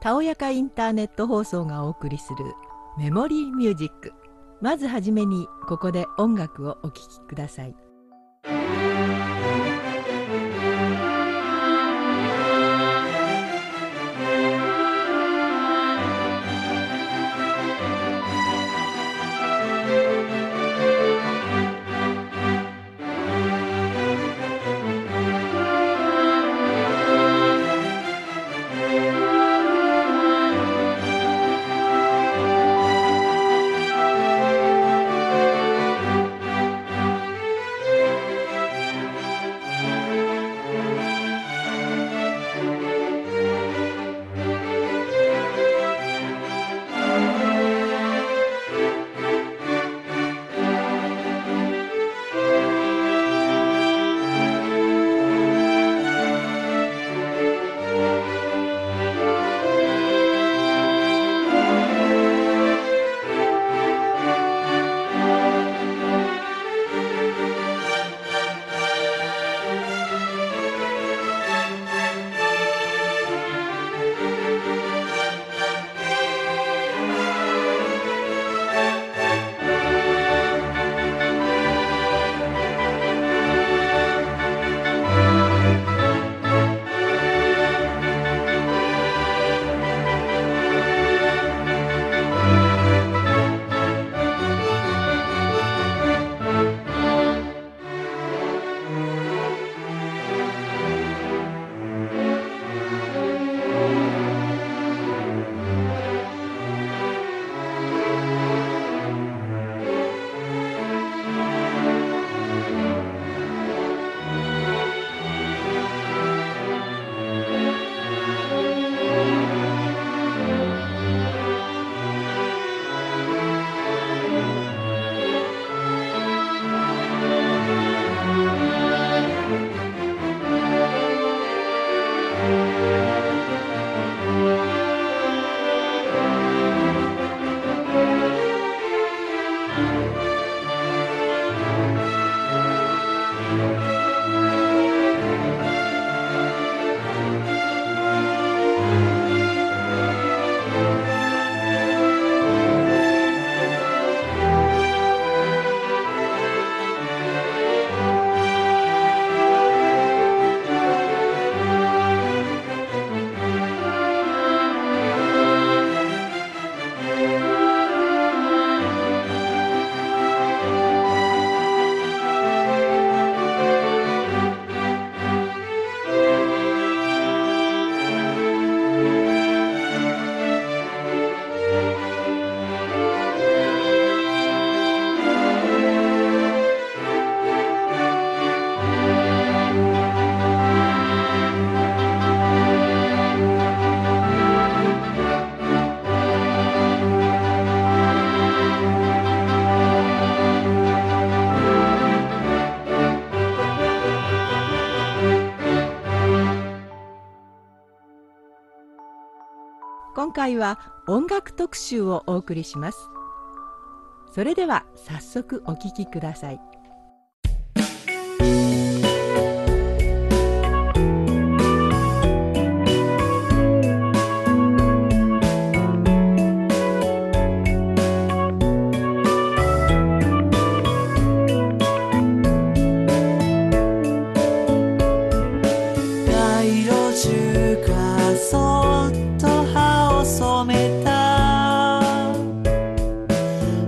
たおやかインターネット放送がお送りするメモリーミュージック。まずはじめにここで音楽をお聴きください。今回は音楽特集をお送りします。それでは早速お聴きください。めた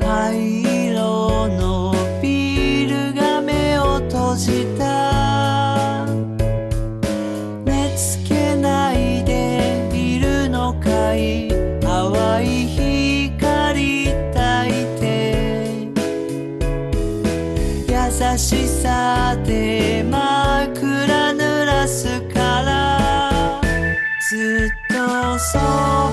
灰色のビールが目を閉じた。寝つけないでいるのかい。淡い光焚いて。優しさで枕濡らすから。ずっとそば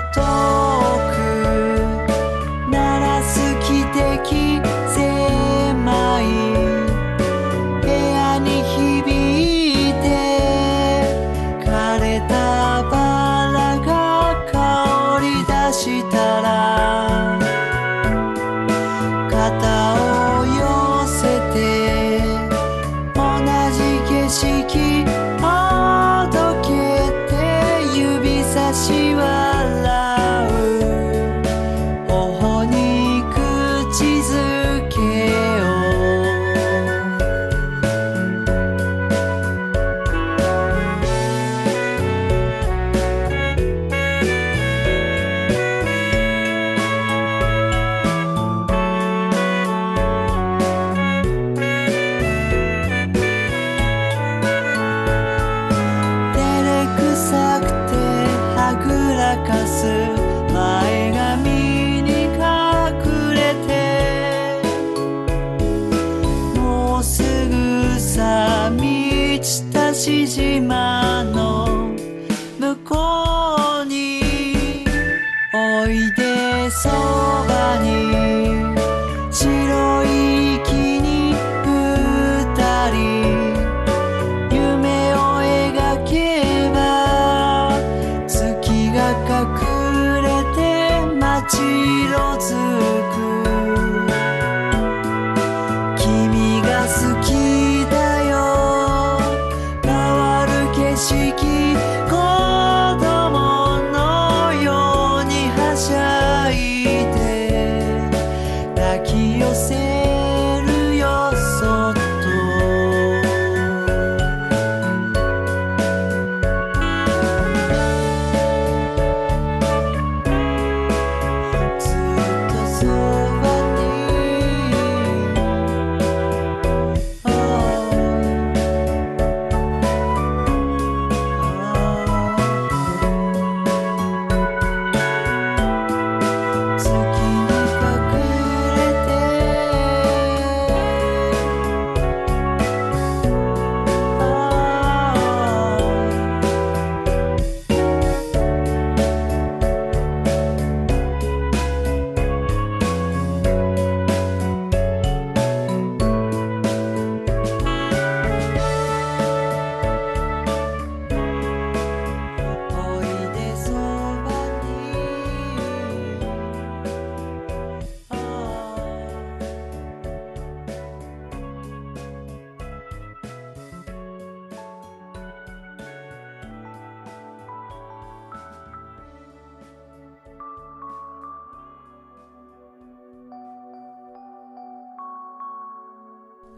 autant. し島の向こうにおいでそばに白い木に二人夢を描けば月が隠れて待ちろず